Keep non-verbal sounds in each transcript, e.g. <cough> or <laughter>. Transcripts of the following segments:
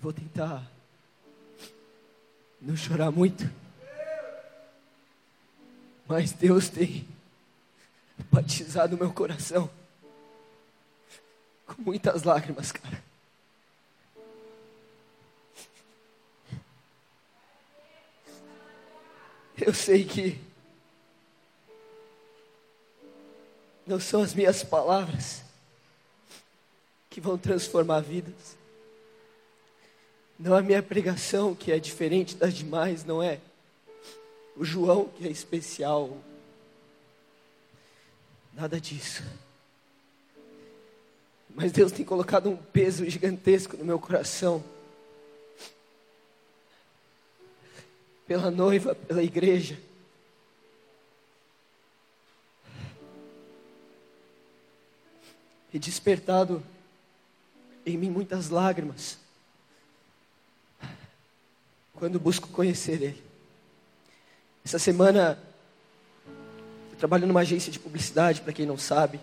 Vou tentar não chorar muito. Mas Deus tem batizado meu coração com muitas lágrimas, cara. Eu sei que não são as minhas palavras que vão transformar vidas. Não a minha pregação que é diferente das demais, não é o João que é especial. Nada disso. Mas Deus tem colocado um peso gigantesco no meu coração. Pela noiva, pela igreja. E despertado em mim muitas lágrimas. Quando busco conhecer Ele. Essa semana, eu trabalho numa agência de publicidade, para quem não sabe.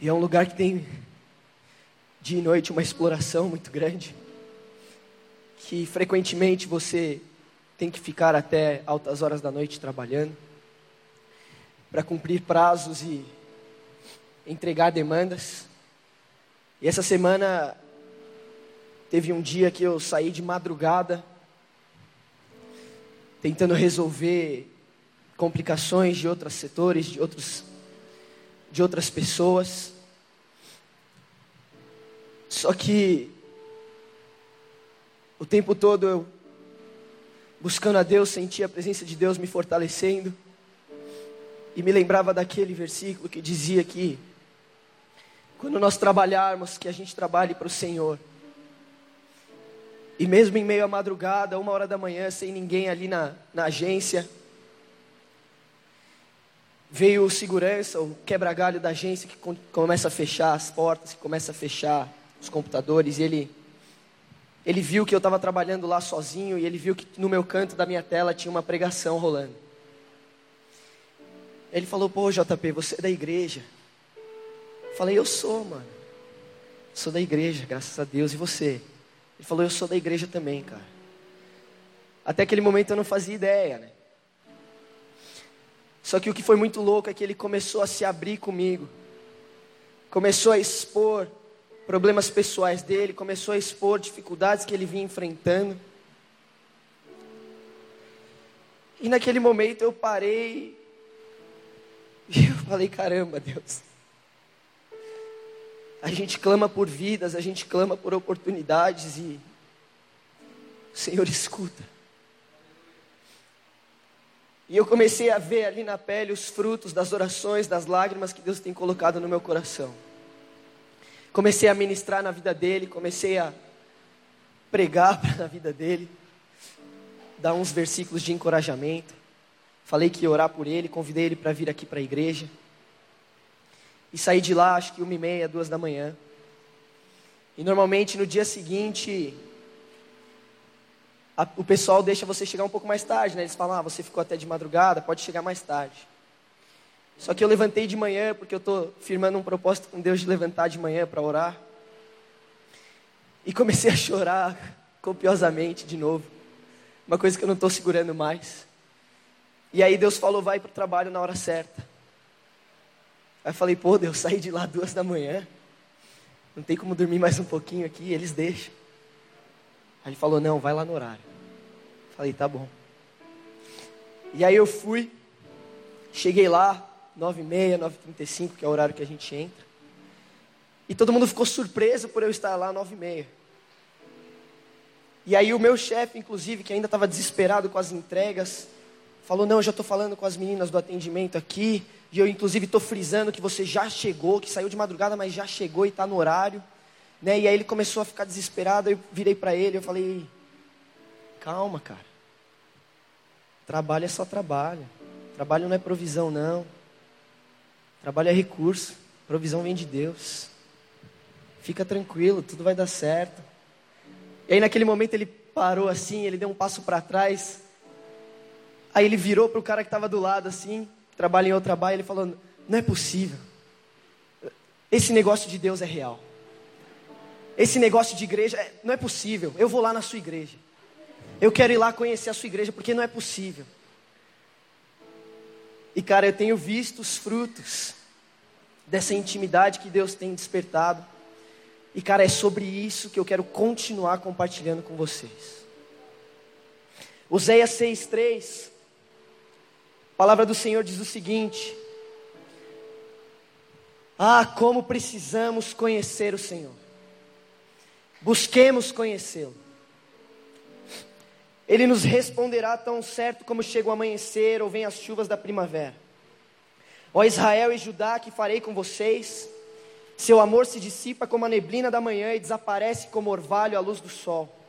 E é um lugar que tem dia e noite uma exploração muito grande. Que frequentemente você tem que ficar até altas horas da noite trabalhando para cumprir prazos e entregar demandas. E essa semana teve um dia que eu saí de madrugada tentando resolver complicações de outros setores, de outros de outras pessoas. Só que o tempo todo eu buscando a Deus, sentia a presença de Deus me fortalecendo. E me lembrava daquele versículo que dizia que quando nós trabalharmos, que a gente trabalhe para o Senhor. E mesmo em meio à madrugada, uma hora da manhã, sem ninguém ali na, na agência, veio o segurança, o quebra-galho da agência que começa a fechar as portas, que começa a fechar os computadores, e ele ele viu que eu estava trabalhando lá sozinho e ele viu que no meu canto da minha tela tinha uma pregação rolando. Ele falou: "Pô, JP, você é da igreja?" Eu falei: "Eu sou, mano. Sou da igreja, graças a Deus. E você?" Ele falou: "Eu sou da igreja também, cara." Até aquele momento eu não fazia ideia, né? Só que o que foi muito louco é que ele começou a se abrir comigo, começou a expor problemas pessoais dele, começou a expor dificuldades que ele vinha enfrentando. E naquele momento eu parei e <laughs> eu falei: caramba, Deus. A gente clama por vidas, a gente clama por oportunidades e o Senhor escuta. E eu comecei a ver ali na pele os frutos das orações, das lágrimas que Deus tem colocado no meu coração. Comecei a ministrar na vida dele, comecei a pregar <laughs> na vida dele, dar uns versículos de encorajamento. Falei que ia orar por ele, convidei ele para vir aqui para a igreja. E saí de lá, acho que uma e meia, duas da manhã. E normalmente no dia seguinte, a, o pessoal deixa você chegar um pouco mais tarde, né? Eles falam, ah, você ficou até de madrugada, pode chegar mais tarde. Só que eu levantei de manhã, porque eu estou firmando um propósito com Deus de levantar de manhã para orar. E comecei a chorar <laughs> copiosamente de novo. Uma coisa que eu não estou segurando mais. E aí Deus falou, vai para o trabalho na hora certa. Aí eu falei, pô, Deus, saí de lá duas da manhã. Não tem como dormir mais um pouquinho aqui, eles deixam. Aí ele falou, não, vai lá no horário. Falei, tá bom. E aí eu fui, cheguei lá, nove e meia, nove e trinta e cinco, que é o horário que a gente entra. E todo mundo ficou surpreso por eu estar lá nove e meia. E aí o meu chefe, inclusive, que ainda estava desesperado com as entregas, falou, não, eu já estou falando com as meninas do atendimento aqui, e eu inclusive estou frisando que você já chegou, que saiu de madrugada, mas já chegou e está no horário. Né? E aí ele começou a ficar desesperado, eu virei para ele, eu falei, calma cara, trabalho é só trabalho, trabalho não é provisão não, trabalho é recurso, provisão vem de Deus, fica tranquilo, tudo vai dar certo. E aí naquele momento ele parou assim, ele deu um passo para trás, aí ele virou para o cara que estava do lado assim, que trabalha em outra baia, ele falou, não é possível, esse negócio de Deus é real. esse negócio de igreja, é, não é possível. Eu vou lá na sua igreja. Eu quero ir lá conhecer a sua igreja, porque não é possível. E cara, eu tenho visto os frutos dessa intimidade que Deus tem despertado. E cara, é sobre isso que eu quero continuar compartilhando com vocês. Oséias 6,3, a palavra do Senhor diz o seguinte: Ah, como precisamos conhecer o Senhor, busquemos conhecê-lo. Ele nos responderá tão certo como chega o amanhecer ou vem as chuvas da primavera. Ó Israel e Judá, que farei com vocês? Seu amor se dissipa como a neblina da manhã e desaparece como orvalho à luz do sol.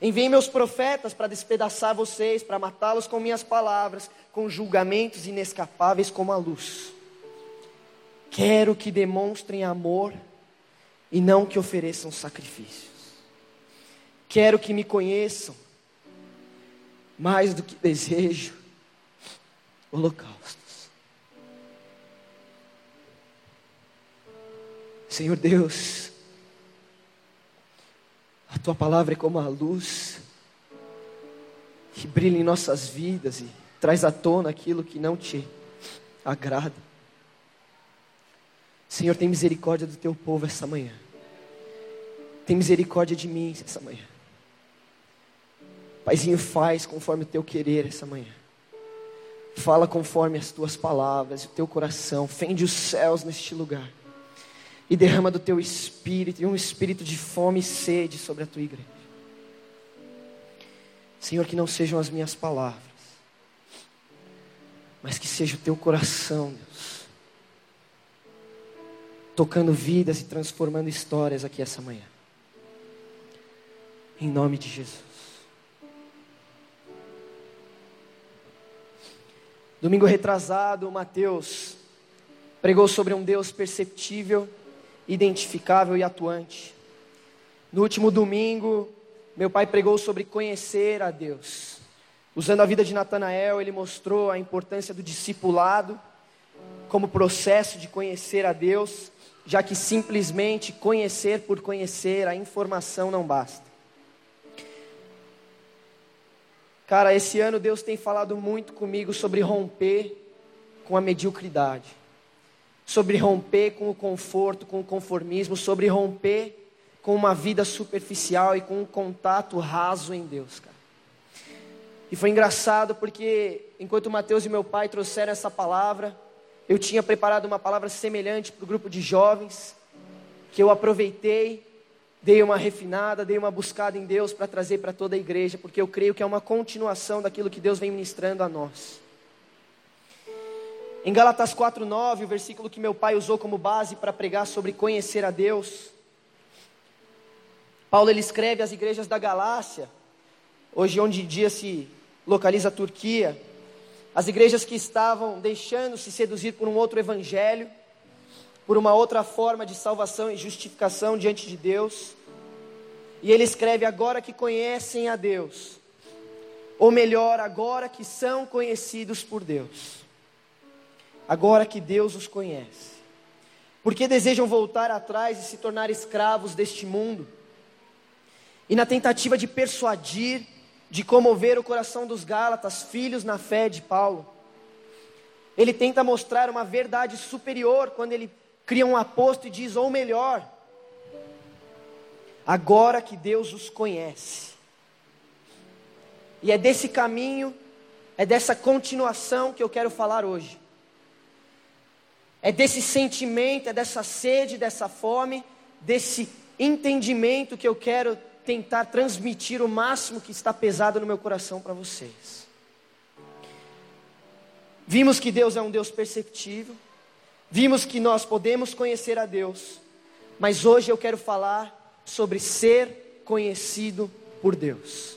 Enviei meus profetas para despedaçar vocês, para matá-los com minhas palavras, com julgamentos inescapáveis como a luz. Quero que demonstrem amor e não que ofereçam sacrifícios. Quero que me conheçam mais do que desejo holocaustos. Senhor Deus, a tua palavra é como a luz que brilha em nossas vidas e traz à tona aquilo que não te agrada. Senhor, tem misericórdia do teu povo essa manhã. Tem misericórdia de mim essa manhã. Paizinho, faz conforme o teu querer essa manhã. Fala conforme as tuas palavras, o teu coração. Fende os céus neste lugar. E derrama do teu espírito e um espírito de fome e sede sobre a tua igreja. Senhor, que não sejam as minhas palavras, mas que seja o teu coração, Deus, tocando vidas e transformando histórias aqui essa manhã. Em nome de Jesus. Domingo retrasado, Mateus pregou sobre um Deus perceptível, identificável e atuante. No último domingo, meu pai pregou sobre conhecer a Deus. Usando a vida de Natanael, ele mostrou a importância do discipulado como processo de conhecer a Deus, já que simplesmente conhecer por conhecer, a informação não basta. Cara, esse ano Deus tem falado muito comigo sobre romper com a mediocridade, sobre romper com o conforto, com o conformismo, sobre romper com uma vida superficial e com um contato raso em Deus, cara. E foi engraçado porque enquanto Mateus e meu pai trouxeram essa palavra, eu tinha preparado uma palavra semelhante para o grupo de jovens, que eu aproveitei dei uma refinada, dei uma buscada em Deus para trazer para toda a igreja, porque eu creio que é uma continuação daquilo que Deus vem ministrando a nós. Em Galatas 4:9, o versículo que meu pai usou como base para pregar sobre conhecer a Deus, Paulo ele escreve às igrejas da Galácia, hoje onde em dia se localiza a Turquia, as igrejas que estavam deixando-se seduzir por um outro evangelho, por uma outra forma de salvação e justificação diante de Deus. E ele escreve: agora que conhecem a Deus, ou melhor, agora que são conhecidos por Deus, agora que Deus os conhece, porque desejam voltar atrás e se tornar escravos deste mundo, e na tentativa de persuadir, de comover o coração dos Gálatas, filhos na fé de Paulo, ele tenta mostrar uma verdade superior quando ele cria um aposto e diz, ou melhor, agora que Deus os conhece. E é desse caminho, é dessa continuação que eu quero falar hoje. É desse sentimento, é dessa sede, dessa fome, desse entendimento que eu quero tentar transmitir o máximo que está pesado no meu coração para vocês. Vimos que Deus é um Deus perceptível, Vimos que nós podemos conhecer a Deus, mas hoje eu quero falar sobre ser conhecido por Deus,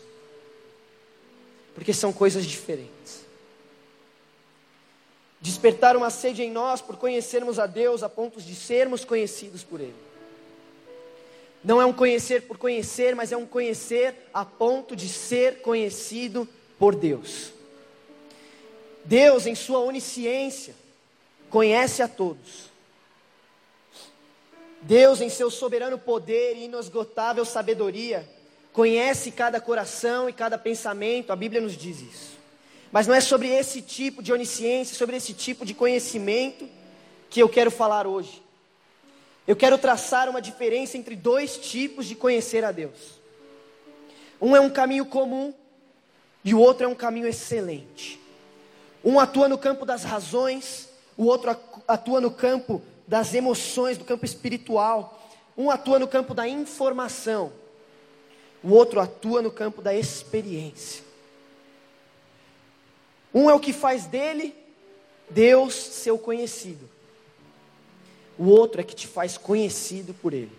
porque são coisas diferentes. Despertar uma sede em nós por conhecermos a Deus a ponto de sermos conhecidos por Ele. Não é um conhecer por conhecer, mas é um conhecer a ponto de ser conhecido por Deus. Deus, em Sua onisciência, conhece a todos. Deus, em seu soberano poder e inesgotável sabedoria, conhece cada coração e cada pensamento, a Bíblia nos diz isso. Mas não é sobre esse tipo de onisciência, sobre esse tipo de conhecimento que eu quero falar hoje. Eu quero traçar uma diferença entre dois tipos de conhecer a Deus. Um é um caminho comum e o outro é um caminho excelente. Um atua no campo das razões, o outro atua no campo das emoções, do campo espiritual. Um atua no campo da informação, o outro atua no campo da experiência. Um é o que faz dele Deus seu conhecido. O outro é que te faz conhecido por ele.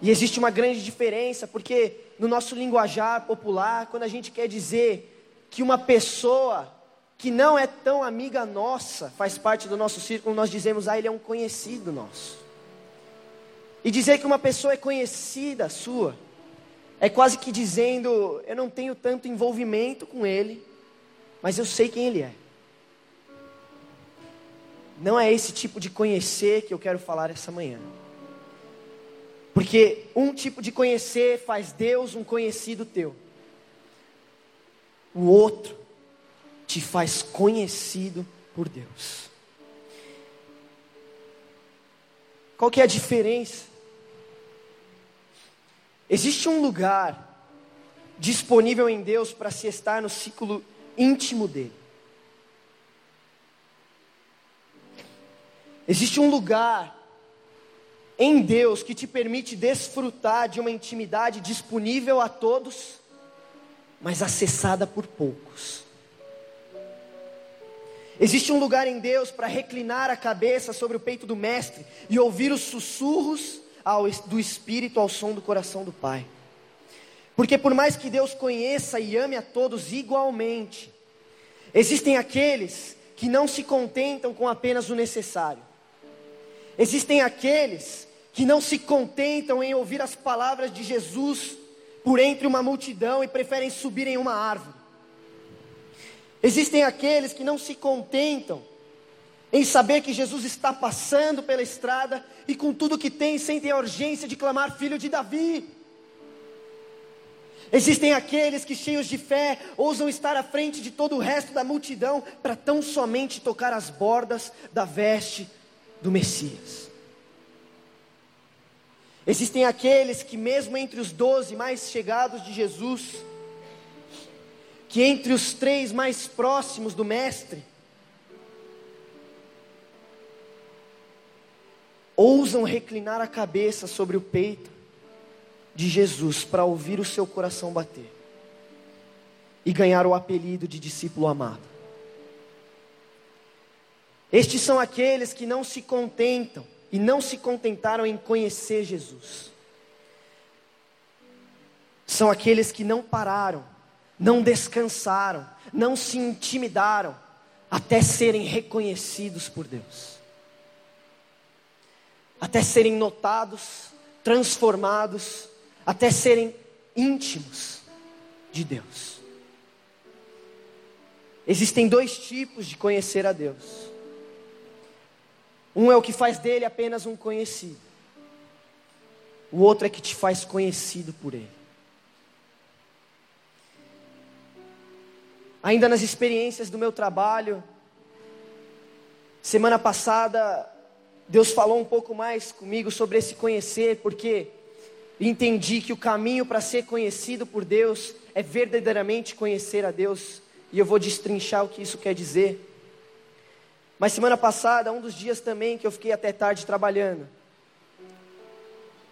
E existe uma grande diferença, porque no nosso linguajar popular, quando a gente quer dizer que uma pessoa que não é tão amiga nossa faz parte do nosso círculo, nós dizemos, ah, ele é um conhecido nosso. E dizer que uma pessoa é conhecida sua, é quase que dizendo, eu não tenho tanto envolvimento com ele, mas eu sei quem ele é. Não é esse tipo de conhecer que eu quero falar essa manhã. Porque um tipo de conhecer faz Deus um conhecido teu. O outro te faz conhecido por Deus. Qual que é a diferença? Existe um lugar disponível em Deus para se estar no ciclo íntimo dele. Existe um lugar em Deus que te permite desfrutar de uma intimidade disponível a todos, mas acessada por poucos. Existe um lugar em Deus para reclinar a cabeça sobre o peito do Mestre e ouvir os sussurros do Espírito ao som do coração do Pai. Porque por mais que Deus conheça e ame a todos igualmente, existem aqueles que não se contentam com apenas o necessário. Existem aqueles que não se contentam em ouvir as palavras de Jesus por entre uma multidão e preferem subir em uma árvore. Existem aqueles que não se contentam em saber que Jesus está passando pela estrada e com tudo que tem sentem a urgência de clamar filho de Davi. Existem aqueles que, cheios de fé, ousam estar à frente de todo o resto da multidão para tão somente tocar as bordas da veste do Messias. Existem aqueles que, mesmo entre os doze mais chegados de Jesus, que entre os três mais próximos do Mestre, ousam reclinar a cabeça sobre o peito de Jesus para ouvir o seu coração bater e ganhar o apelido de discípulo amado. Estes são aqueles que não se contentam e não se contentaram em conhecer Jesus. São aqueles que não pararam, não descansaram, não se intimidaram até serem reconhecidos por Deus, até serem notados, transformados até serem íntimos de Deus. Existem dois tipos de conhecer a Deus. Um é o que faz dele apenas um conhecido. O outro é que te faz conhecido por ele. Ainda nas experiências do meu trabalho, semana passada, Deus falou um pouco mais comigo sobre esse conhecer, porque entendi que o caminho para ser conhecido por Deus é verdadeiramente conhecer a Deus, e eu vou destrinchar o que isso quer dizer. Mas semana passada, um dos dias também que eu fiquei até tarde trabalhando,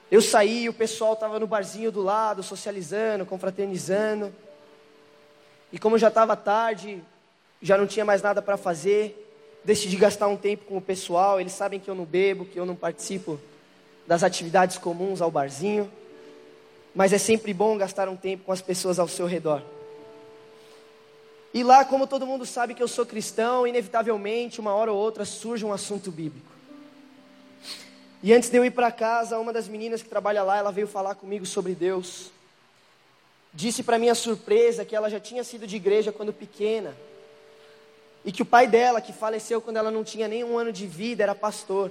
eu saí, o pessoal estava no barzinho do lado, socializando, confraternizando, e como já estava tarde, já não tinha mais nada para fazer, decidi gastar um tempo com o pessoal. Eles sabem que eu não bebo, que eu não participo das atividades comuns ao barzinho, mas é sempre bom gastar um tempo com as pessoas ao seu redor. E lá, como todo mundo sabe que eu sou cristão, inevitavelmente, uma hora ou outra surge um assunto bíblico. E antes de eu ir para casa, uma das meninas que trabalha lá, ela veio falar comigo sobre Deus. Disse para minha surpresa que ela já tinha sido de igreja quando pequena. E que o pai dela, que faleceu quando ela não tinha nem um ano de vida, era pastor.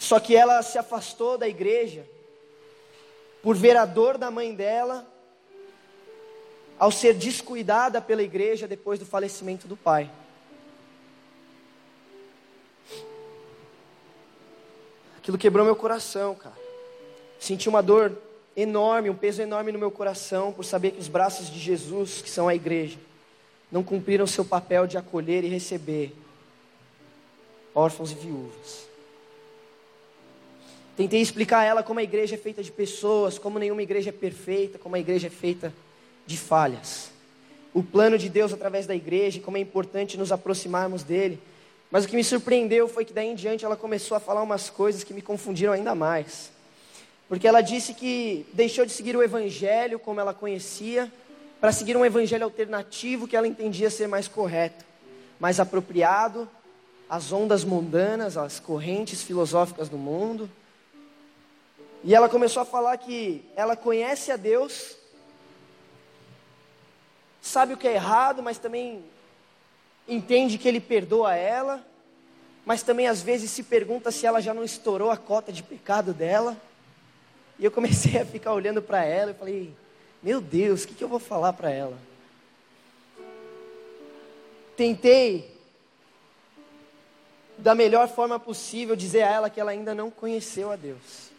Só que ela se afastou da igreja por ver a dor da mãe dela ao ser descuidada pela igreja depois do falecimento do pai. Aquilo quebrou meu coração, cara. Senti uma dor enorme, um peso enorme no meu coração por saber que os braços de Jesus, que são a igreja, não cumpriram seu papel de acolher e receber órfãos e viúvas. Tentei explicar a ela como a igreja é feita de pessoas, como nenhuma igreja é perfeita, como a igreja é feita de falhas. O plano de Deus através da igreja, como é importante nos aproximarmos dele. Mas o que me surpreendeu foi que daí em diante ela começou a falar umas coisas que me confundiram ainda mais. Porque ela disse que deixou de seguir o evangelho como ela conhecia, para seguir um evangelho alternativo que ela entendia ser mais correto, mais apropriado às ondas mundanas, às correntes filosóficas do mundo. E ela começou a falar que ela conhece a Deus, sabe o que é errado, mas também entende que Ele perdoa ela, mas também às vezes se pergunta se ela já não estourou a cota de pecado dela. E eu comecei a ficar olhando para ela e falei: Meu Deus, o que, que eu vou falar para ela? Tentei, da melhor forma possível, dizer a ela que ela ainda não conheceu a Deus.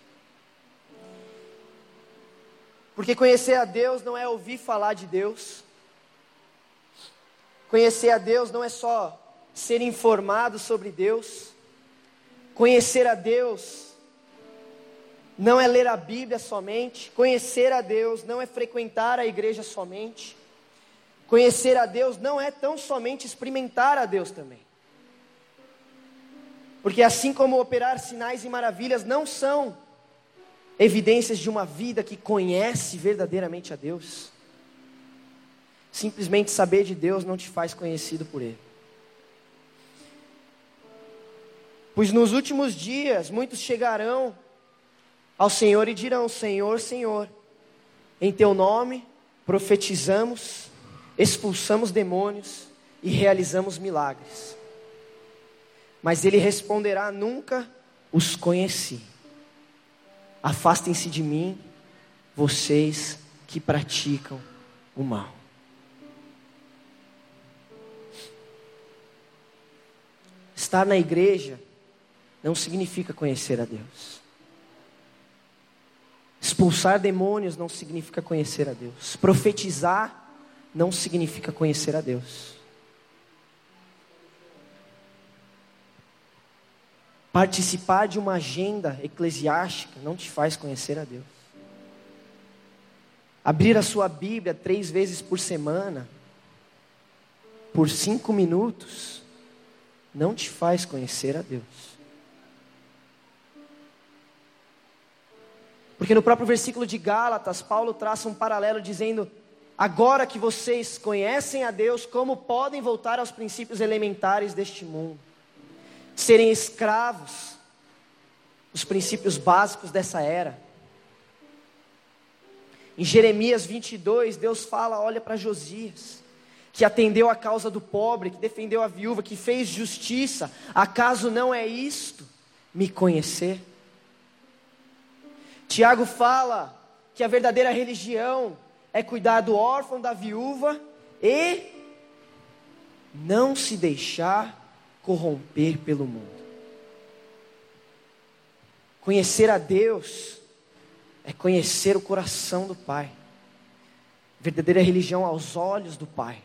Porque conhecer a Deus não é ouvir falar de Deus. Conhecer a Deus não é só ser informado sobre Deus. Conhecer a Deus não é ler a Bíblia somente. Conhecer a Deus não é frequentar a igreja somente. Conhecer a Deus não é tão somente experimentar a Deus também. Porque assim como operar sinais e maravilhas não são evidências de uma vida que conhece verdadeiramente a Deus. Simplesmente saber de Deus não te faz conhecido por Ele. Pois nos últimos dias muitos chegarão ao Senhor e dirão: Senhor, Senhor, em Teu nome profetizamos, expulsamos demônios e realizamos milagres. Mas Ele responderá: Nunca os conheci. Afastem-se de mim, vocês que praticam o mal. Estar na igreja não significa conhecer a Deus. Expulsar demônios não significa conhecer a Deus. Profetizar não significa conhecer a Deus. Participar de uma agenda eclesiástica não te faz conhecer a Deus. Abrir a sua Bíblia três vezes por semana, por cinco minutos, não te faz conhecer a Deus. Porque no próprio versículo de Gálatas, Paulo traça um paralelo dizendo: Agora que vocês conhecem a Deus, como podem voltar aos princípios elementares deste mundo? Serem escravos dos princípios básicos dessa era. Em Jeremias 22, Deus fala: olha para Josias, que atendeu a causa do pobre, que defendeu a viúva, que fez justiça. Acaso não é isto me conhecer? Tiago fala que a verdadeira religião é cuidar do órfão, da viúva e não se deixar corromper pelo mundo. Conhecer a Deus é conhecer o coração do Pai. Verdadeira religião aos olhos do Pai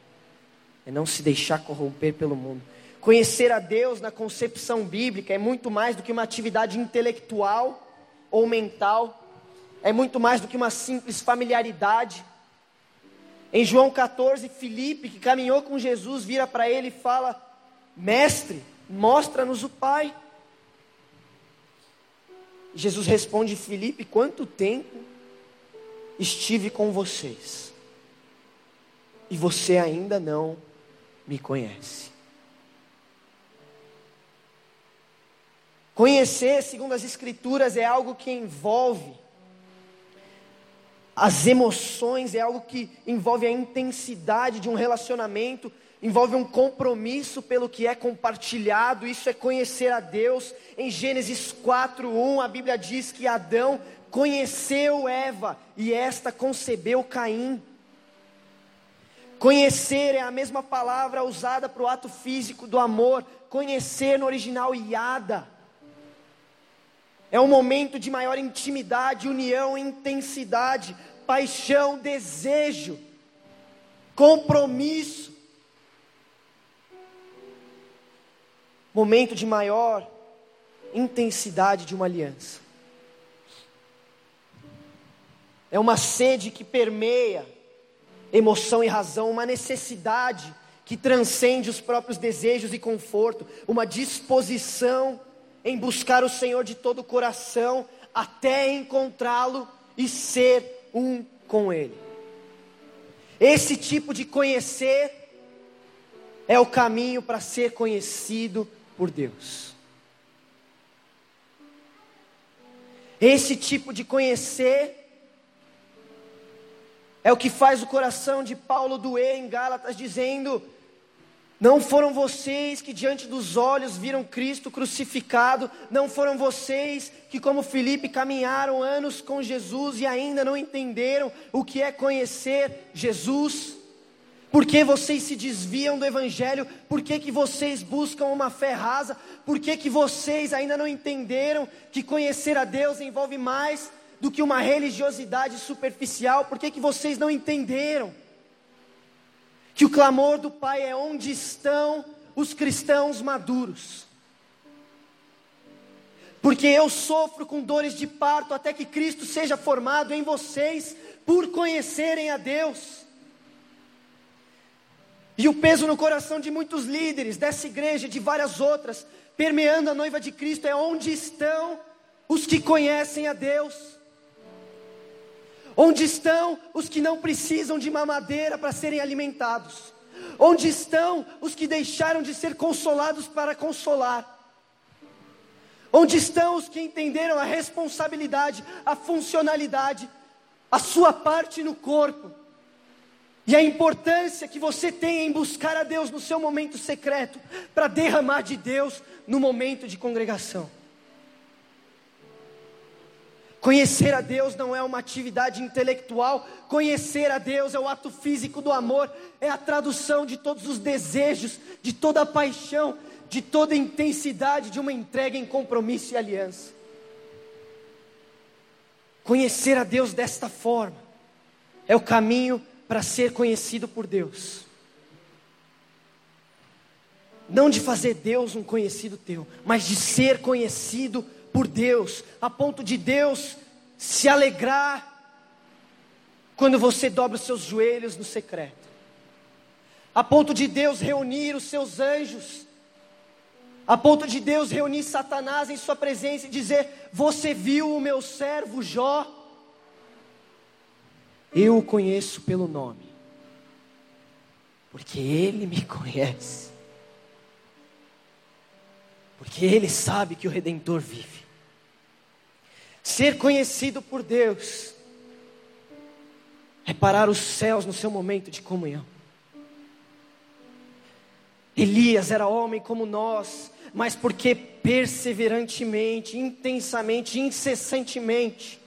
é não se deixar corromper pelo mundo. Conhecer a Deus na concepção bíblica é muito mais do que uma atividade intelectual ou mental, é muito mais do que uma simples familiaridade. Em João 14, Filipe, que caminhou com Jesus, vira para ele e fala: Mestre, mostra-nos o Pai. Jesus responde: Filipe, quanto tempo estive com vocês e você ainda não me conhece. Conhecer, segundo as Escrituras, é algo que envolve as emoções, é algo que envolve a intensidade de um relacionamento envolve um compromisso pelo que é compartilhado, isso é conhecer a Deus. Em Gênesis 4:1, a Bíblia diz que Adão conheceu Eva e esta concebeu Caim. Conhecer é a mesma palavra usada para o ato físico do amor. Conhecer no original iada. É um momento de maior intimidade, união, intensidade, paixão, desejo, compromisso. Momento de maior intensidade de uma aliança. É uma sede que permeia emoção e razão, uma necessidade que transcende os próprios desejos e conforto, uma disposição em buscar o Senhor de todo o coração até encontrá-lo e ser um com Ele. Esse tipo de conhecer é o caminho para ser conhecido por Deus. Esse tipo de conhecer é o que faz o coração de Paulo doer em Gálatas, dizendo: Não foram vocês que diante dos olhos viram Cristo crucificado, não foram vocês que, como Felipe, caminharam anos com Jesus e ainda não entenderam o que é conhecer Jesus. Por que vocês se desviam do Evangelho? Por que, que vocês buscam uma fé rasa? Por que, que vocês ainda não entenderam que conhecer a Deus envolve mais do que uma religiosidade superficial, por que, que vocês não entenderam? Que o clamor do Pai é onde estão os cristãos maduros. Porque eu sofro com dores de parto até que Cristo seja formado em vocês, por conhecerem a Deus. E o peso no coração de muitos líderes dessa igreja e de várias outras, permeando a noiva de Cristo, é onde estão os que conhecem a Deus. Onde estão os que não precisam de mamadeira para serem alimentados? Onde estão os que deixaram de ser consolados para consolar? Onde estão os que entenderam a responsabilidade, a funcionalidade, a sua parte no corpo? E a importância que você tem em buscar a Deus no seu momento secreto, para derramar de Deus no momento de congregação. Conhecer a Deus não é uma atividade intelectual, conhecer a Deus é o ato físico do amor, é a tradução de todos os desejos, de toda a paixão, de toda a intensidade de uma entrega em compromisso e aliança. Conhecer a Deus desta forma é o caminho para ser conhecido por Deus. Não de fazer Deus um conhecido teu, mas de ser conhecido por Deus, a ponto de Deus se alegrar quando você dobra os seus joelhos no secreto, a ponto de Deus reunir os seus anjos, a ponto de Deus reunir Satanás em Sua presença e dizer: Você viu o meu servo Jó? Eu o conheço pelo nome, porque ele me conhece, porque ele sabe que o Redentor vive. Ser conhecido por Deus é parar os céus no seu momento de comunhão. Elias era homem como nós, mas porque perseverantemente, intensamente, incessantemente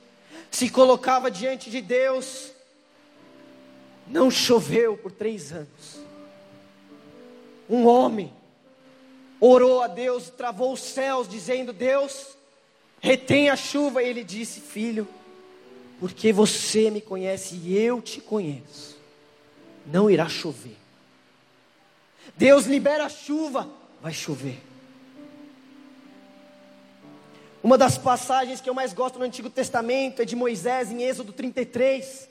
se colocava diante de Deus, não choveu por três anos. Um homem orou a Deus, travou os céus, dizendo: Deus, retém a chuva. E ele disse: Filho, porque você me conhece e eu te conheço, não irá chover. Deus libera a chuva, vai chover. Uma das passagens que eu mais gosto no Antigo Testamento é de Moisés em Êxodo 33,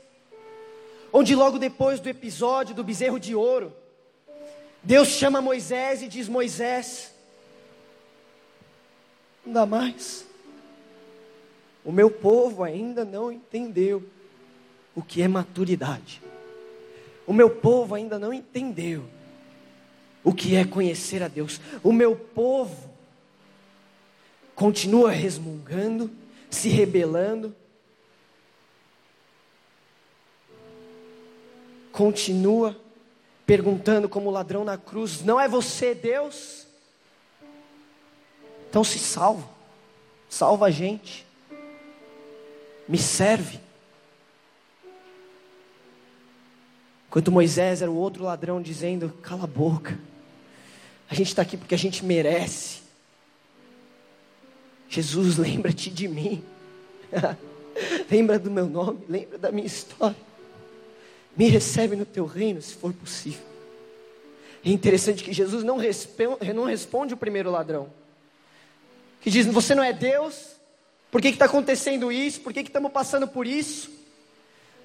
onde logo depois do episódio do bezerro de ouro, Deus chama Moisés e diz: Moisés, não dá mais. O meu povo ainda não entendeu o que é maturidade. O meu povo ainda não entendeu o que é conhecer a Deus. O meu povo continua resmungando, se rebelando, continua perguntando como ladrão na cruz: Não é você Deus? Então se salva, salva a gente, me serve. Enquanto Moisés era o outro ladrão dizendo: Cala a boca, a gente está aqui porque a gente merece. Jesus, <laughs> lembra-te de mim. <laughs> lembra do meu nome, lembra da minha história. Me recebe no teu reino, se for possível. É interessante que Jesus não responde, não responde o primeiro ladrão. Que diz: Você não é Deus? Por que está acontecendo isso? Por que estamos passando por isso?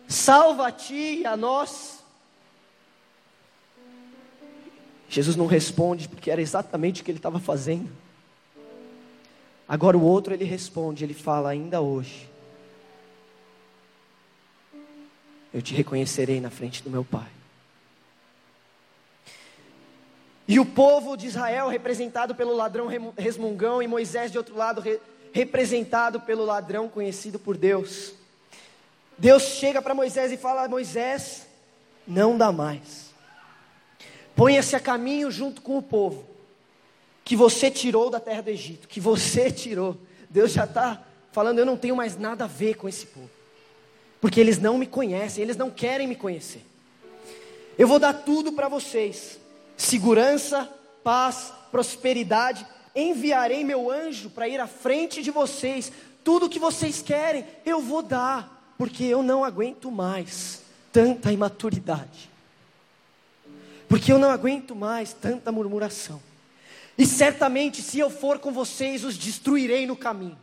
Salva a ti e a nós. Jesus não responde porque era exatamente o que ele estava fazendo. Agora o outro ele responde, ele fala: ainda hoje eu te reconhecerei na frente do meu Pai. E o povo de Israel, representado pelo ladrão resmungão, e Moisés, de outro lado, re, representado pelo ladrão conhecido por Deus. Deus chega para Moisés e fala: Moisés, não dá mais. Ponha-se a caminho junto com o povo que você tirou da terra do Egito, que você tirou. Deus já está falando: eu não tenho mais nada a ver com esse povo, porque eles não me conhecem, eles não querem me conhecer. Eu vou dar tudo para vocês: segurança, paz, prosperidade. Enviarei meu anjo para ir à frente de vocês. Tudo que vocês querem, eu vou dar, porque eu não aguento mais tanta imaturidade. Porque eu não aguento mais tanta murmuração. E certamente, se eu for com vocês, os destruirei no caminho.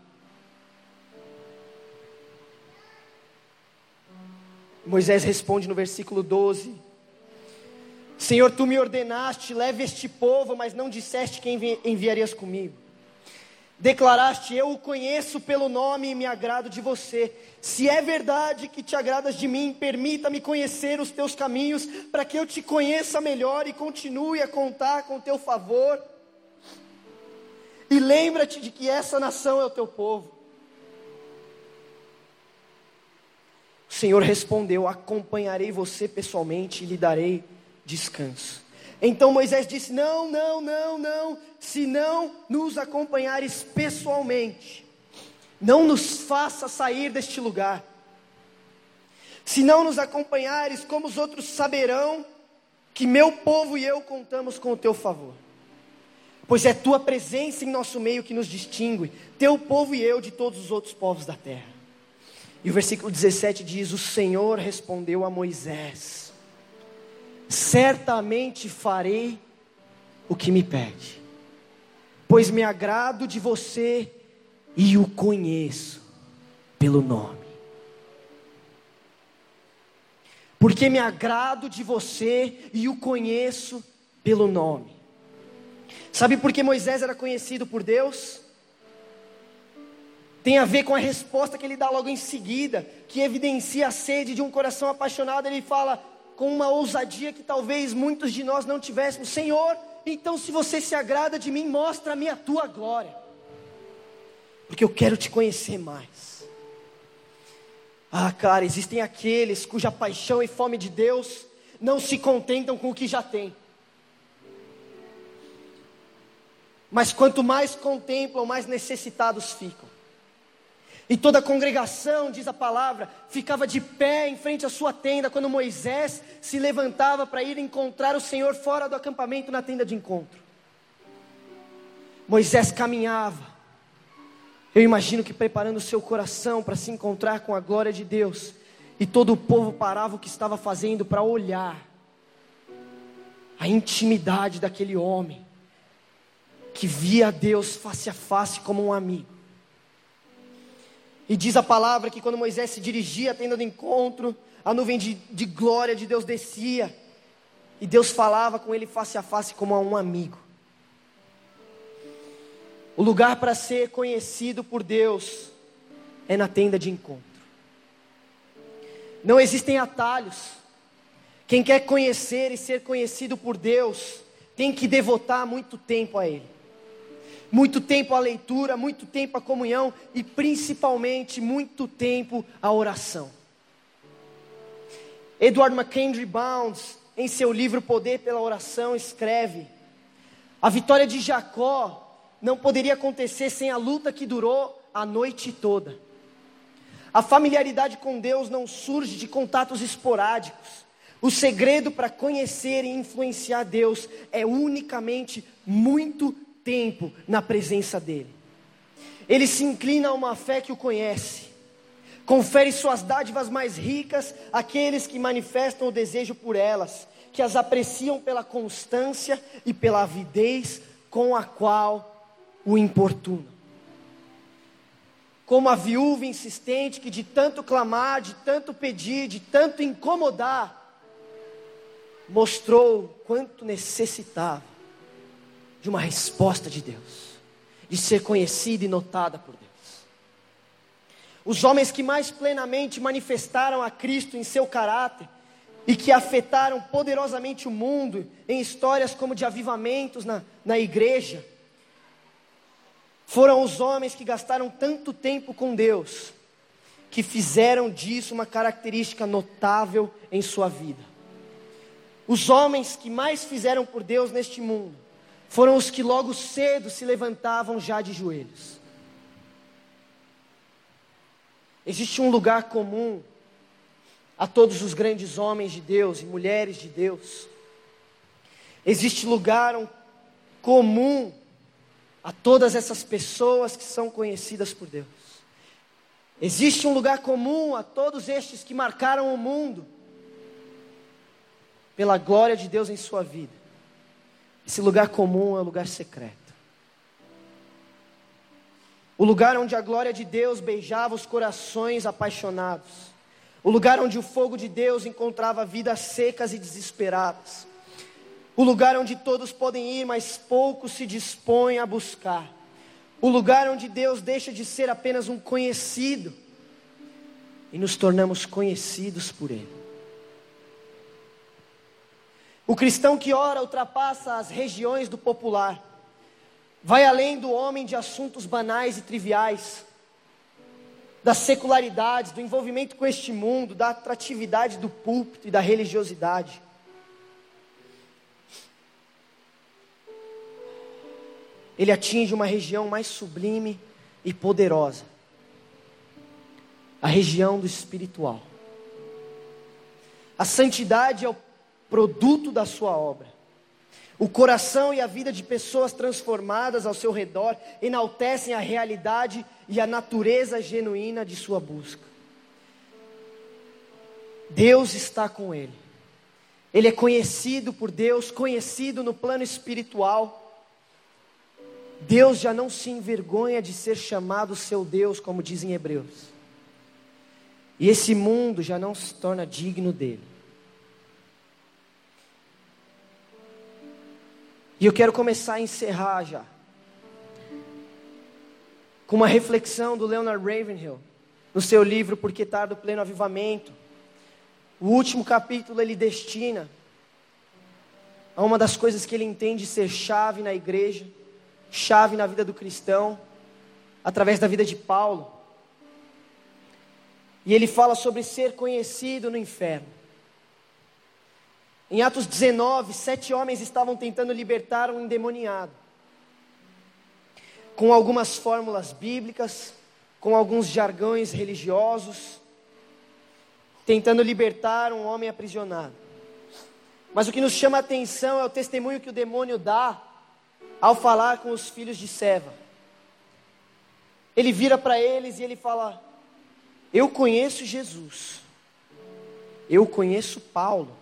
Moisés responde no versículo 12: Senhor, tu me ordenaste, leve este povo, mas não disseste quem enviarias comigo. Declaraste: Eu o conheço pelo nome e me agrado de você. Se é verdade que te agradas de mim, permita-me conhecer os teus caminhos, para que eu te conheça melhor e continue a contar com teu favor. E lembra-te de que essa nação é o teu povo. O Senhor respondeu: Acompanharei você pessoalmente e lhe darei descanso. Então Moisés disse: Não, não, não, não, se não nos acompanhares pessoalmente, não nos faça sair deste lugar. Se não nos acompanhares, como os outros saberão que meu povo e eu contamos com o teu favor pois é tua presença em nosso meio que nos distingue, teu povo e eu de todos os outros povos da terra. E o versículo 17 diz: O Senhor respondeu a Moisés: Certamente farei o que me pede, pois me agrado de você e o conheço pelo nome. Porque me agrado de você e o conheço pelo nome. Sabe por que Moisés era conhecido por Deus? Tem a ver com a resposta que ele dá logo em seguida, que evidencia a sede de um coração apaixonado. Ele fala com uma ousadia que talvez muitos de nós não tivéssemos: Senhor, então se você se agrada de mim, mostra-me a tua glória, porque eu quero te conhecer mais. Ah, cara, existem aqueles cuja paixão e fome de Deus não se contentam com o que já têm. Mas quanto mais contemplam, mais necessitados ficam. E toda a congregação, diz a palavra, ficava de pé em frente à sua tenda quando Moisés se levantava para ir encontrar o Senhor fora do acampamento na tenda de encontro. Moisés caminhava, eu imagino que preparando o seu coração para se encontrar com a glória de Deus, e todo o povo parava o que estava fazendo para olhar a intimidade daquele homem que via Deus face a face como um amigo. E diz a palavra que quando Moisés se dirigia à tenda do encontro, a nuvem de, de glória de Deus descia, e Deus falava com ele face a face como a um amigo. O lugar para ser conhecido por Deus é na tenda de encontro. Não existem atalhos. Quem quer conhecer e ser conhecido por Deus tem que devotar muito tempo a Ele muito tempo à leitura, muito tempo à comunhão e principalmente muito tempo à oração. Edward McKendry Bounds, em seu livro Poder pela Oração, escreve: A vitória de Jacó não poderia acontecer sem a luta que durou a noite toda. A familiaridade com Deus não surge de contatos esporádicos. O segredo para conhecer e influenciar Deus é unicamente muito tempo na presença dEle. Ele se inclina a uma fé que o conhece, confere suas dádivas mais ricas àqueles que manifestam o desejo por elas, que as apreciam pela constância e pela avidez com a qual o importunam. Como a viúva insistente que de tanto clamar, de tanto pedir, de tanto incomodar, mostrou quanto necessitava de uma resposta de Deus, de ser conhecida e notada por Deus. Os homens que mais plenamente manifestaram a Cristo em seu caráter e que afetaram poderosamente o mundo em histórias como de avivamentos na, na igreja, foram os homens que gastaram tanto tempo com Deus, que fizeram disso uma característica notável em sua vida. Os homens que mais fizeram por Deus neste mundo foram os que logo cedo se levantavam já de joelhos. Existe um lugar comum a todos os grandes homens de Deus e mulheres de Deus. Existe lugar comum a todas essas pessoas que são conhecidas por Deus. Existe um lugar comum a todos estes que marcaram o mundo pela glória de Deus em sua vida. Esse lugar comum é o lugar secreto. O lugar onde a glória de Deus beijava os corações apaixonados. O lugar onde o fogo de Deus encontrava vidas secas e desesperadas o lugar onde todos podem ir, mas poucos se dispõem a buscar, o lugar onde Deus deixa de ser apenas um conhecido e nos tornamos conhecidos por Ele. O cristão que ora ultrapassa as regiões do popular, vai além do homem de assuntos banais e triviais, das secularidades, do envolvimento com este mundo, da atratividade do púlpito e da religiosidade. ele atinge uma região mais sublime e poderosa a região do espiritual. A santidade é o produto da sua obra. O coração e a vida de pessoas transformadas ao seu redor enaltecem a realidade e a natureza genuína de sua busca. Deus está com ele. Ele é conhecido por Deus, conhecido no plano espiritual. Deus já não se envergonha de ser chamado seu Deus, como dizem Hebreus. E esse mundo já não se torna digno dele. E eu quero começar a encerrar já. Com uma reflexão do Leonard Ravenhill, no seu livro Por que Tardo Pleno Avivamento. O último capítulo ele destina a uma das coisas que ele entende ser chave na igreja chave na vida do cristão, através da vida de Paulo. E ele fala sobre ser conhecido no inferno. Em Atos 19, sete homens estavam tentando libertar um endemoniado. Com algumas fórmulas bíblicas, com alguns jargões religiosos, tentando libertar um homem aprisionado. Mas o que nos chama a atenção é o testemunho que o demônio dá ao falar com os filhos de Seva. Ele vira para eles e ele fala: Eu conheço Jesus, eu conheço Paulo,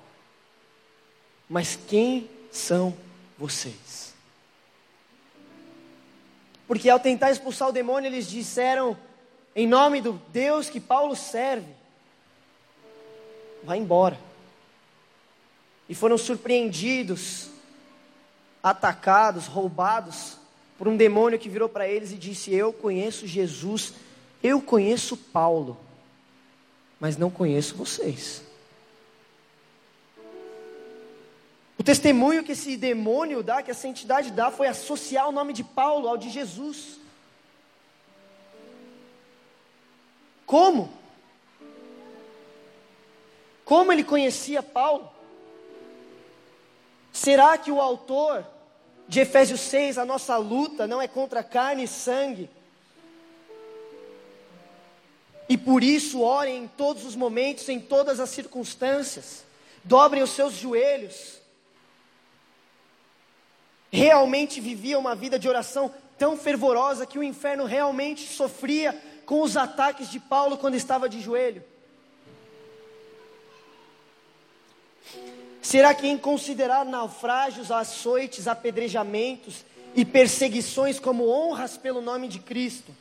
mas quem são vocês? Porque ao tentar expulsar o demônio, eles disseram, em nome do Deus que Paulo serve, vai embora. E foram surpreendidos atacados, roubados por um demônio que virou para eles e disse: Eu conheço Jesus, eu conheço Paulo, mas não conheço vocês. O testemunho que esse demônio dá, que essa entidade dá, foi associar o nome de Paulo ao de Jesus. Como? Como ele conhecia Paulo? Será que o autor de Efésios 6, a nossa luta não é contra carne e sangue? E por isso orem em todos os momentos, em todas as circunstâncias, dobrem os seus joelhos. Realmente vivia uma vida de oração tão fervorosa que o inferno realmente sofria com os ataques de Paulo quando estava de joelho. Será que em considerar naufrágios, açoites, apedrejamentos e perseguições como honras pelo nome de Cristo,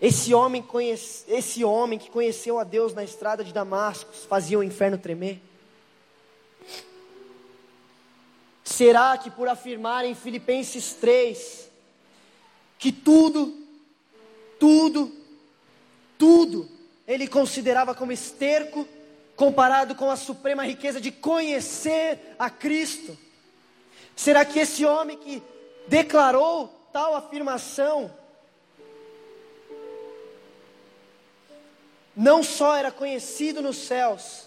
esse homem, conhece, esse homem que conheceu a Deus na estrada de Damasco fazia o inferno tremer? Será que por afirmar em Filipenses 3 que tudo, tudo, tudo ele considerava como esterco comparado com a suprema riqueza de conhecer a Cristo? Será que esse homem que declarou tal afirmação, não só era conhecido nos céus,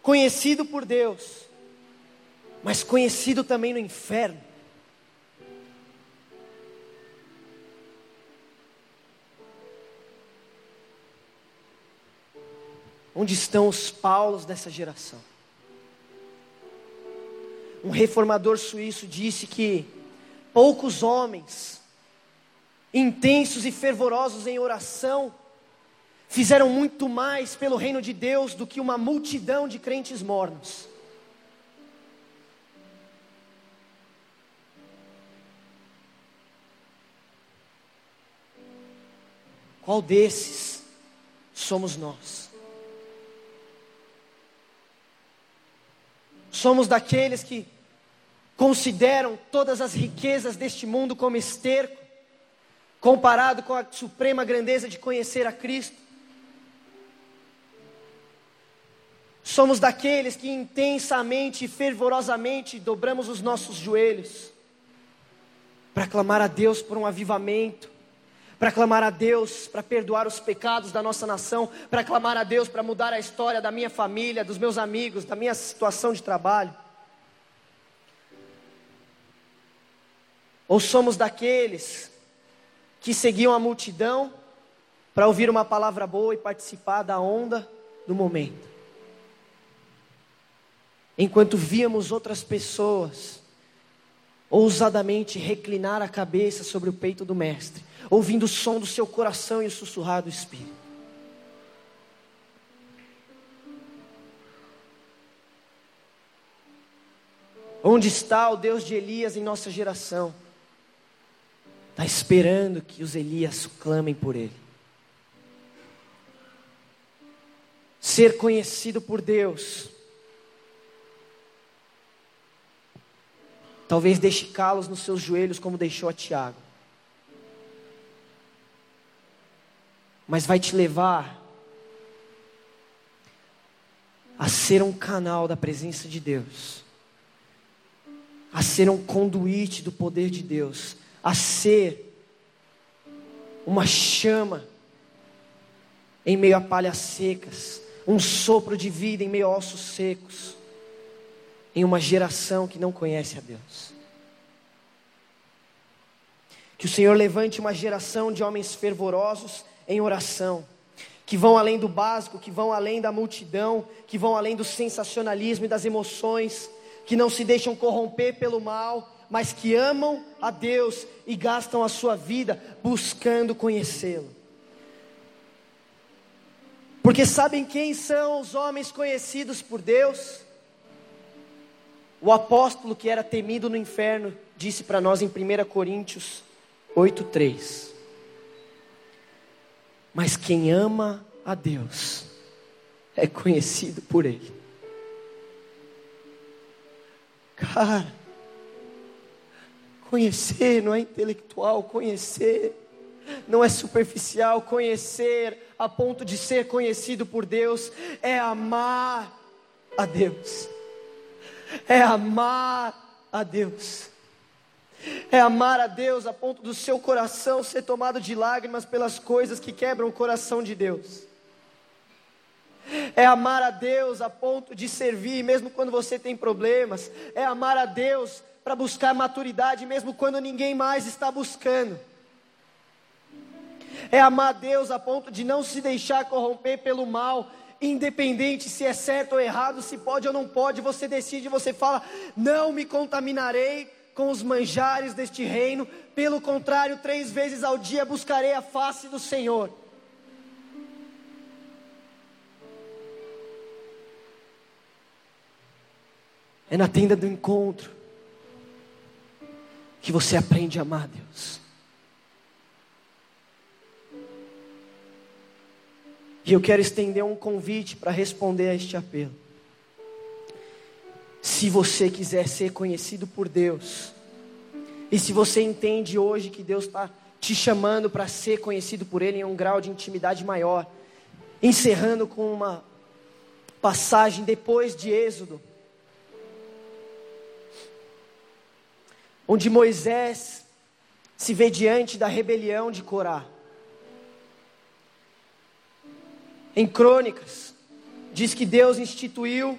conhecido por Deus, mas conhecido também no inferno? Onde estão os Paulos dessa geração? Um reformador suíço disse que poucos homens, intensos e fervorosos em oração, fizeram muito mais pelo reino de Deus do que uma multidão de crentes mornos. Qual desses somos nós? Somos daqueles que consideram todas as riquezas deste mundo como esterco, comparado com a suprema grandeza de conhecer a Cristo. Somos daqueles que intensamente e fervorosamente dobramos os nossos joelhos para clamar a Deus por um avivamento, para clamar a Deus para perdoar os pecados da nossa nação, para clamar a Deus para mudar a história da minha família, dos meus amigos, da minha situação de trabalho? Ou somos daqueles que seguiam a multidão para ouvir uma palavra boa e participar da onda do momento? Enquanto víamos outras pessoas ousadamente reclinar a cabeça sobre o peito do Mestre, ouvindo o som do seu coração e o sussurrar do Espírito. Onde está o Deus de Elias em nossa geração? Está esperando que os Elias clamem por ele. Ser conhecido por Deus Talvez deixe calos nos seus joelhos, como deixou a Tiago. Mas vai te levar a ser um canal da presença de Deus, a ser um conduíte do poder de Deus, a ser uma chama em meio a palhas secas, um sopro de vida em meio a ossos secos em uma geração que não conhece a Deus. Que o Senhor levante uma geração de homens fervorosos em oração, que vão além do básico, que vão além da multidão, que vão além do sensacionalismo e das emoções, que não se deixam corromper pelo mal, mas que amam a Deus e gastam a sua vida buscando conhecê-lo. Porque sabem quem são os homens conhecidos por Deus? O apóstolo que era temido no inferno disse para nós em 1 Coríntios 8,3: Mas quem ama a Deus é conhecido por Ele. Cara, conhecer não é intelectual, conhecer não é superficial, conhecer a ponto de ser conhecido por Deus é amar a Deus é amar a Deus. É amar a Deus a ponto do seu coração ser tomado de lágrimas pelas coisas que quebram o coração de Deus. É amar a Deus a ponto de servir, mesmo quando você tem problemas. É amar a Deus para buscar maturidade, mesmo quando ninguém mais está buscando. É amar a Deus a ponto de não se deixar corromper pelo mal, independente se é certo ou errado, se pode ou não pode, você decide, você fala: não me contaminarei com os manjares deste reino, pelo contrário, três vezes ao dia buscarei a face do Senhor. É na tenda do encontro que você aprende a amar Deus. E eu quero estender um convite para responder a este apelo. Se você quiser ser conhecido por Deus, e se você entende hoje que Deus está te chamando para ser conhecido por Ele em um grau de intimidade maior, encerrando com uma passagem depois de Êxodo, onde Moisés se vê diante da rebelião de Corá. Em Crônicas, diz que Deus instituiu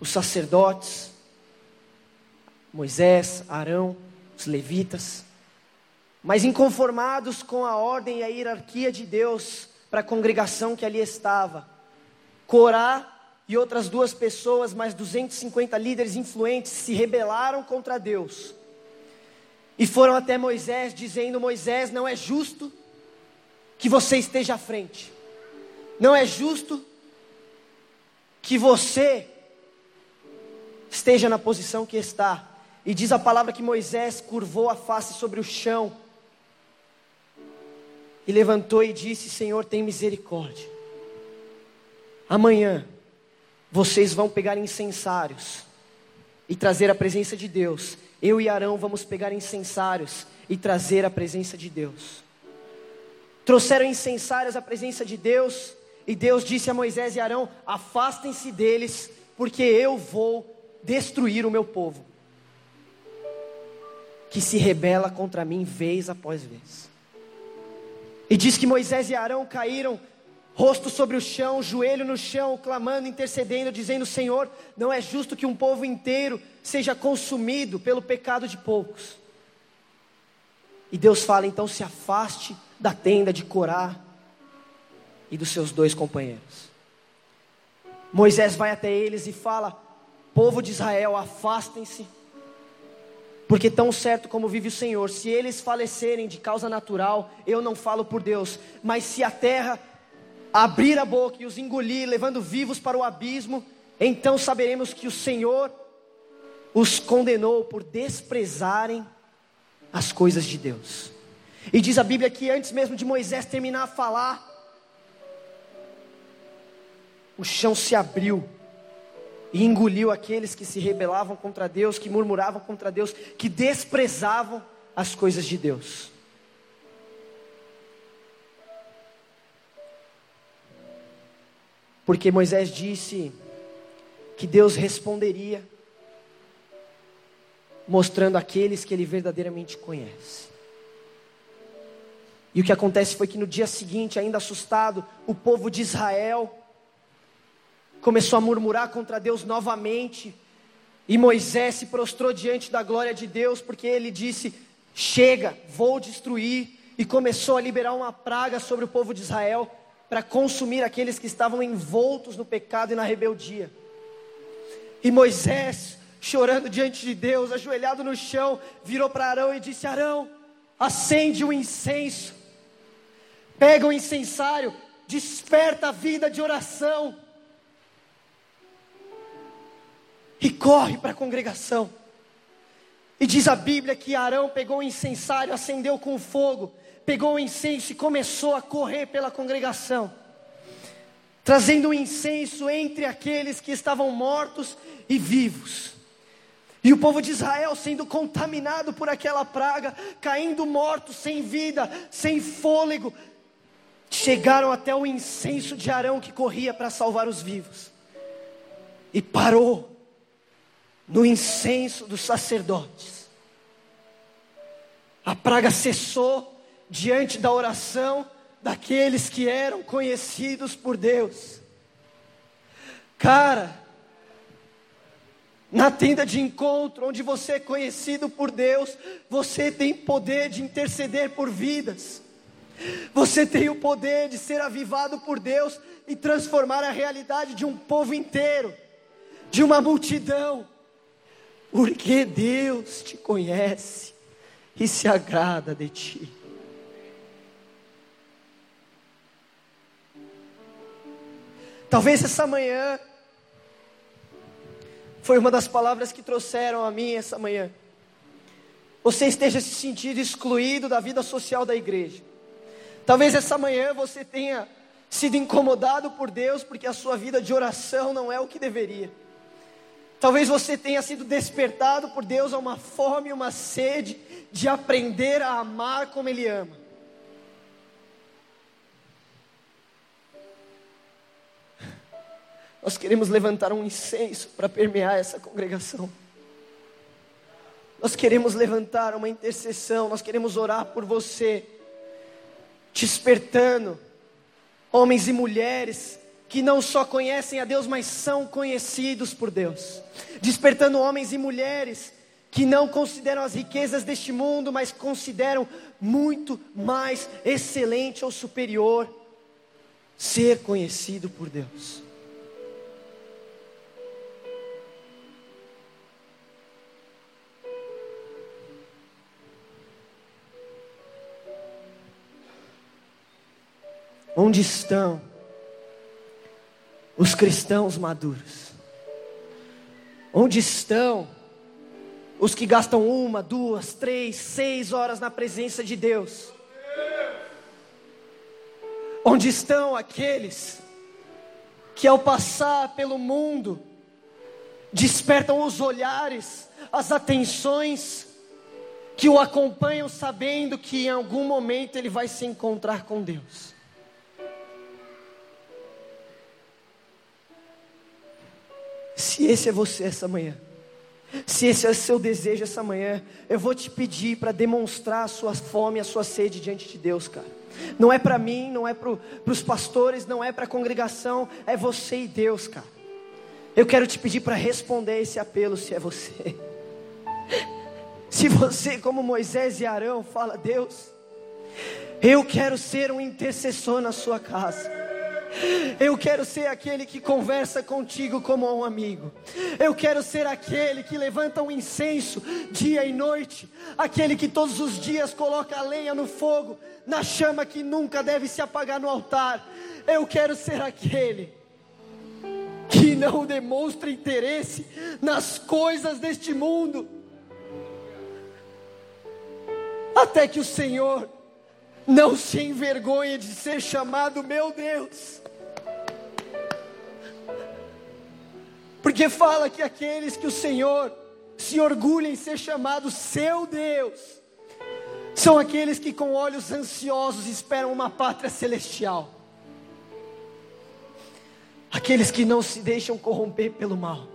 os sacerdotes, Moisés, Arão, os levitas, mas inconformados com a ordem e a hierarquia de Deus para a congregação que ali estava, Corá e outras duas pessoas, mais 250 líderes influentes, se rebelaram contra Deus e foram até Moisés, dizendo: Moisés, não é justo que você esteja à frente. Não é justo que você esteja na posição que está. E diz a palavra que Moisés curvou a face sobre o chão e levantou e disse: Senhor, tem misericórdia. Amanhã vocês vão pegar incensários e trazer a presença de Deus. Eu e Arão vamos pegar incensários e trazer a presença de Deus. Trouxeram incensários à presença de Deus e Deus disse a Moisés e Arão: Afastem-se deles, porque eu vou destruir o meu povo, que se rebela contra mim vez após vez. E diz que Moisés e Arão caíram, rosto sobre o chão, joelho no chão, clamando, intercedendo, dizendo: Senhor, não é justo que um povo inteiro seja consumido pelo pecado de poucos. E Deus fala: então se afaste da tenda de Corá, e dos seus dois companheiros. Moisés vai até eles e fala: Povo de Israel, afastem-se, porque tão certo como vive o Senhor, se eles falecerem de causa natural, eu não falo por Deus, mas se a terra abrir a boca e os engolir, levando vivos para o abismo, então saberemos que o Senhor os condenou por desprezarem as coisas de Deus. E diz a Bíblia que antes mesmo de Moisés terminar a falar, o chão se abriu e engoliu aqueles que se rebelavam contra Deus, que murmuravam contra Deus, que desprezavam as coisas de Deus. Porque Moisés disse que Deus responderia, mostrando aqueles que ele verdadeiramente conhece. E o que acontece foi que no dia seguinte, ainda assustado, o povo de Israel começou a murmurar contra Deus novamente. E Moisés se prostrou diante da glória de Deus, porque ele disse: Chega, vou destruir. E começou a liberar uma praga sobre o povo de Israel, para consumir aqueles que estavam envoltos no pecado e na rebeldia. E Moisés, chorando diante de Deus, ajoelhado no chão, virou para Arão e disse: Arão, acende o incenso, pega o incensário, desperta a vida de oração e corre para a congregação. E diz a Bíblia que Arão pegou o incensário, acendeu com fogo, pegou o incenso e começou a correr pela congregação, trazendo o incenso entre aqueles que estavam mortos e vivos. E o povo de Israel sendo contaminado por aquela praga, caindo mortos, sem vida, sem fôlego, chegaram até o incenso de Arão que corria para salvar os vivos. E parou no incenso dos sacerdotes. A praga cessou diante da oração daqueles que eram conhecidos por Deus. Cara, na tenda de encontro, onde você é conhecido por Deus, você tem poder de interceder por vidas. Você tem o poder de ser avivado por Deus e transformar a realidade de um povo inteiro, de uma multidão, porque Deus te conhece e se agrada de ti. Talvez essa manhã foi uma das palavras que trouxeram a mim essa manhã. Você esteja se sentindo excluído da vida social da igreja. Talvez essa manhã você tenha sido incomodado por Deus porque a sua vida de oração não é o que deveria. Talvez você tenha sido despertado por Deus a uma fome, uma sede de aprender a amar como Ele ama. Nós queremos levantar um incenso para permear essa congregação. Nós queremos levantar uma intercessão, nós queremos orar por você, despertando homens e mulheres que não só conhecem a Deus, mas são conhecidos por Deus, despertando homens e mulheres que não consideram as riquezas deste mundo, mas consideram muito mais excelente ou superior ser conhecido por Deus. Onde estão os cristãos maduros? Onde estão os que gastam uma, duas, três, seis horas na presença de Deus? Onde estão aqueles que, ao passar pelo mundo, despertam os olhares, as atenções, que o acompanham sabendo que em algum momento ele vai se encontrar com Deus? Se esse é você essa manhã, se esse é o seu desejo essa manhã, eu vou te pedir para demonstrar a sua fome, a sua sede diante de Deus, cara. Não é para mim, não é para os pastores, não é para a congregação, é você e Deus, cara. Eu quero te pedir para responder esse apelo, se é você. Se você, como Moisés e Arão, fala, Deus, eu quero ser um intercessor na sua casa. Eu quero ser aquele que conversa contigo como um amigo. Eu quero ser aquele que levanta um incenso dia e noite, aquele que todos os dias coloca a lenha no fogo, na chama que nunca deve se apagar no altar. Eu quero ser aquele que não demonstra interesse nas coisas deste mundo, até que o Senhor não se envergonhe de ser chamado meu Deus. Porque fala que aqueles que o Senhor se orgulha em ser chamado seu Deus, são aqueles que com olhos ansiosos esperam uma pátria celestial. Aqueles que não se deixam corromper pelo mal.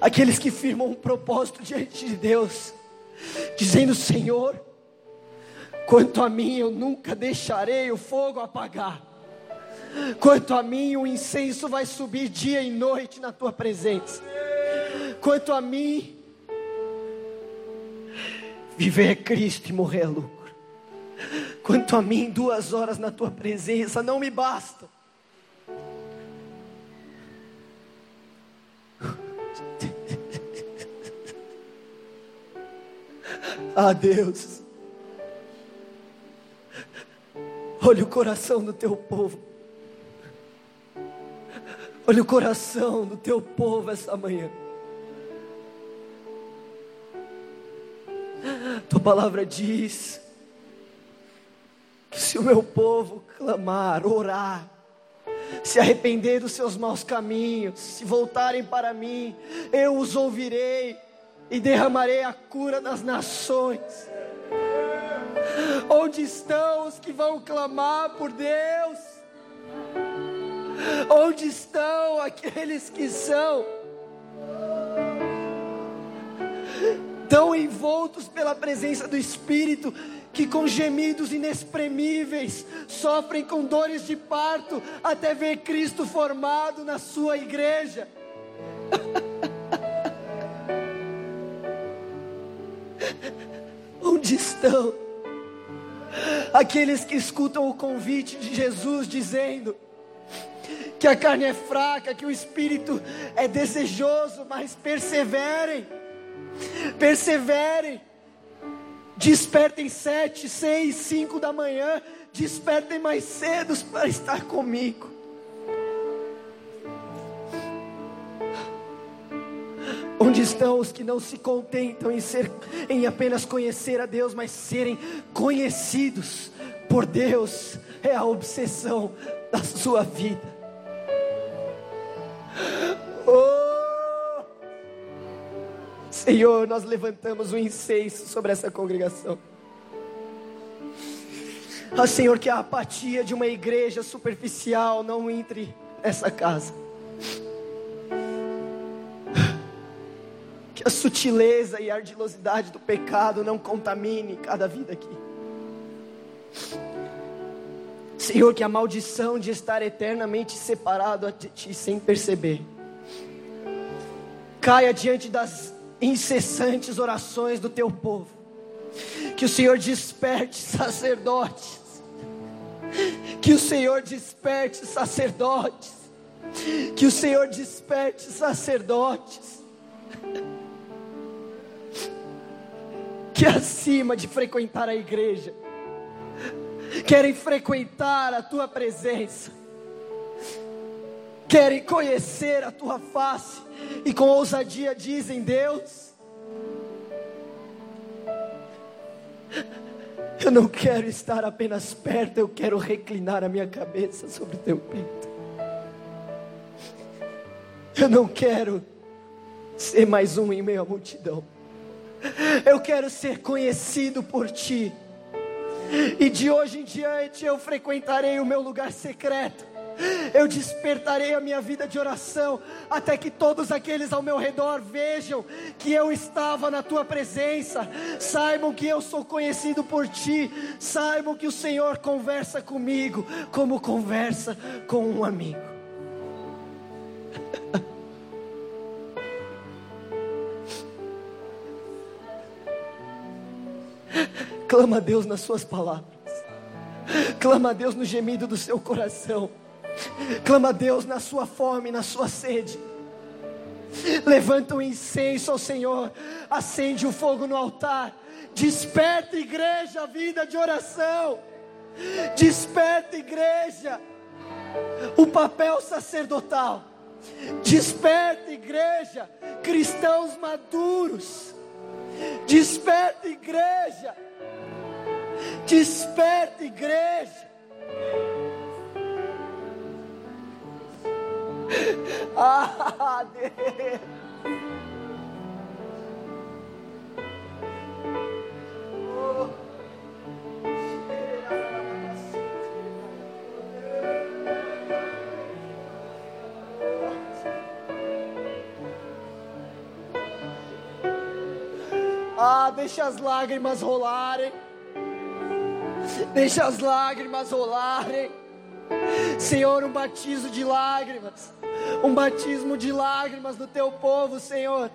Aqueles que firmam um propósito diante de Deus, dizendo: Senhor, quanto a mim, eu nunca deixarei o fogo apagar. Quanto a mim, o incenso vai subir dia e noite na tua presença. Quanto a mim, viver é Cristo e morrer é lucro. Quanto a mim, duas horas na tua presença não me bastam. <laughs> Ah, Deus, olha o coração do teu povo. Olha o coração do teu povo essa manhã. Tua palavra diz que se o meu povo clamar, orar, se arrepender dos seus maus caminhos, se voltarem para mim, eu os ouvirei e derramarei a cura das nações. Onde estão os que vão clamar por Deus? Onde estão aqueles que são tão envoltos pela presença do Espírito que com gemidos inexprimíveis sofrem com dores de parto até ver Cristo formado na sua igreja. <laughs> Onde estão aqueles que escutam o convite de Jesus dizendo que a carne é fraca, que o espírito é desejoso, mas perseverem, perseverem, despertem sete, seis, cinco da manhã, despertem mais cedo para estar comigo. Onde estão os que não se contentam em ser em apenas conhecer a Deus, mas serem conhecidos por Deus é a obsessão da sua vida. Oh! Senhor, nós levantamos um incenso sobre essa congregação. Ah, Senhor, que a apatia de uma igreja superficial não entre nessa casa. Que a sutileza e a ardilosidade do pecado não contamine cada vida aqui. Senhor, que a maldição de estar eternamente separado de Ti sem perceber, caia diante das incessantes orações do Teu povo. Que o Senhor desperte sacerdotes. Que o Senhor desperte sacerdotes. Que o Senhor desperte sacerdotes que acima de frequentar a igreja, querem frequentar a tua presença, querem conhecer a tua face e com ousadia dizem: Deus, eu não quero estar apenas perto, eu quero reclinar a minha cabeça sobre o teu peito. Eu não quero ser mais um em meio à multidão. Eu quero ser conhecido por ti. E de hoje em diante eu frequentarei o meu lugar secreto. Eu despertarei a minha vida de oração, até que todos aqueles ao meu redor vejam que eu estava na tua presença, saibam que eu sou conhecido por ti, saibam que o Senhor conversa comigo, como conversa com um amigo. Clama a Deus nas suas palavras. Clama a Deus no gemido do seu coração. Clama a Deus na sua fome, na sua sede. Levanta um incenso ao Senhor. Acende o fogo no altar. Desperta, igreja, vida de oração. Desperta, igreja, o papel sacerdotal. Desperta, igreja, cristãos maduros. Desperta, igreja Desperta, igreja. <laughs> Ah, Deus. Ah, deixa as lágrimas rolarem. Deixa as lágrimas rolarem. Senhor, um batismo de lágrimas. Um batismo de lágrimas do teu povo, Senhor.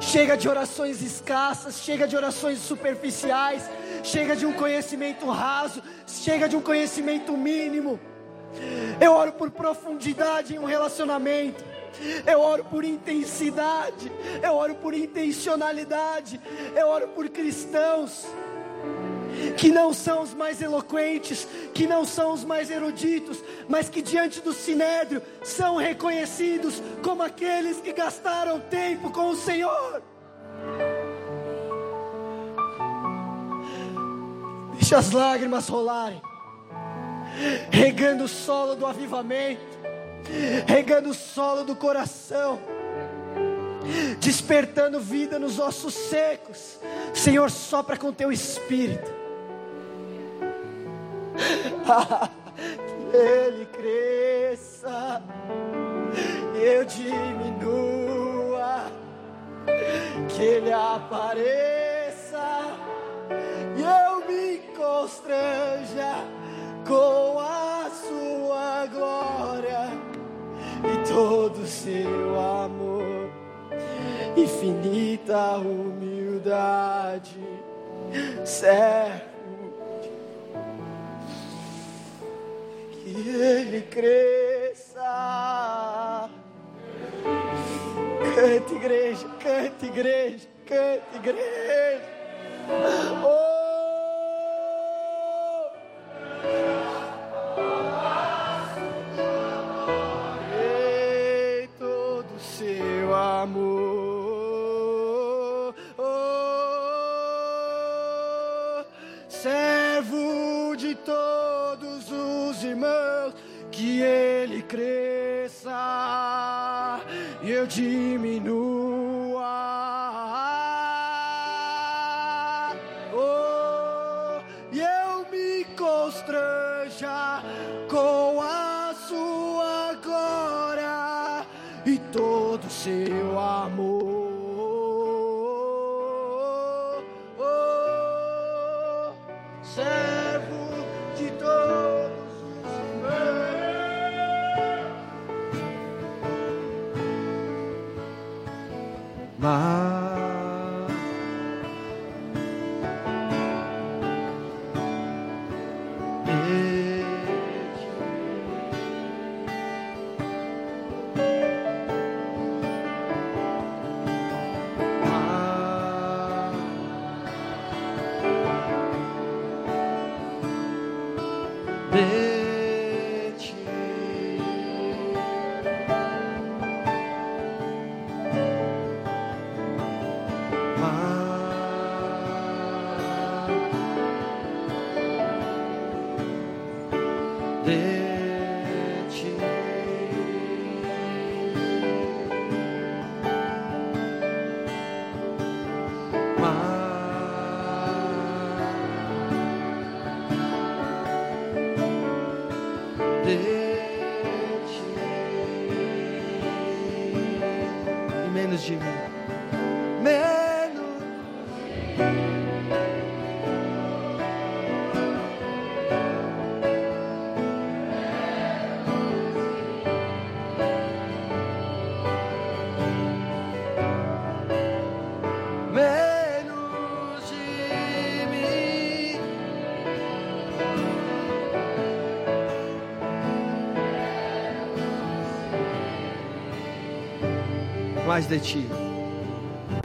Chega de orações escassas, chega de orações superficiais, chega de um conhecimento raso, chega de um conhecimento mínimo. Eu oro por profundidade em um relacionamento. Eu oro por intensidade, eu oro por intencionalidade, eu oro por cristãos que não são os mais eloquentes, que não são os mais eruditos, mas que diante do sinédrio são reconhecidos como aqueles que gastaram tempo com o Senhor. Deixa as lágrimas rolarem, regando o solo do avivamento, regando o solo do coração despertando vida nos ossos secos. Senhor, sopra com teu espírito. Que <laughs> ele cresça, eu diminua, que ele apareça, e eu me constranja com a sua glória e todo seu amor, infinita humildade, servo ele cresça. Canta igreja, canta igreja, canta igreja. Oh! Ele cresça e eu diminua. Oh, e eu me constranja com a sua glória e todo seu amor. Mais de ti.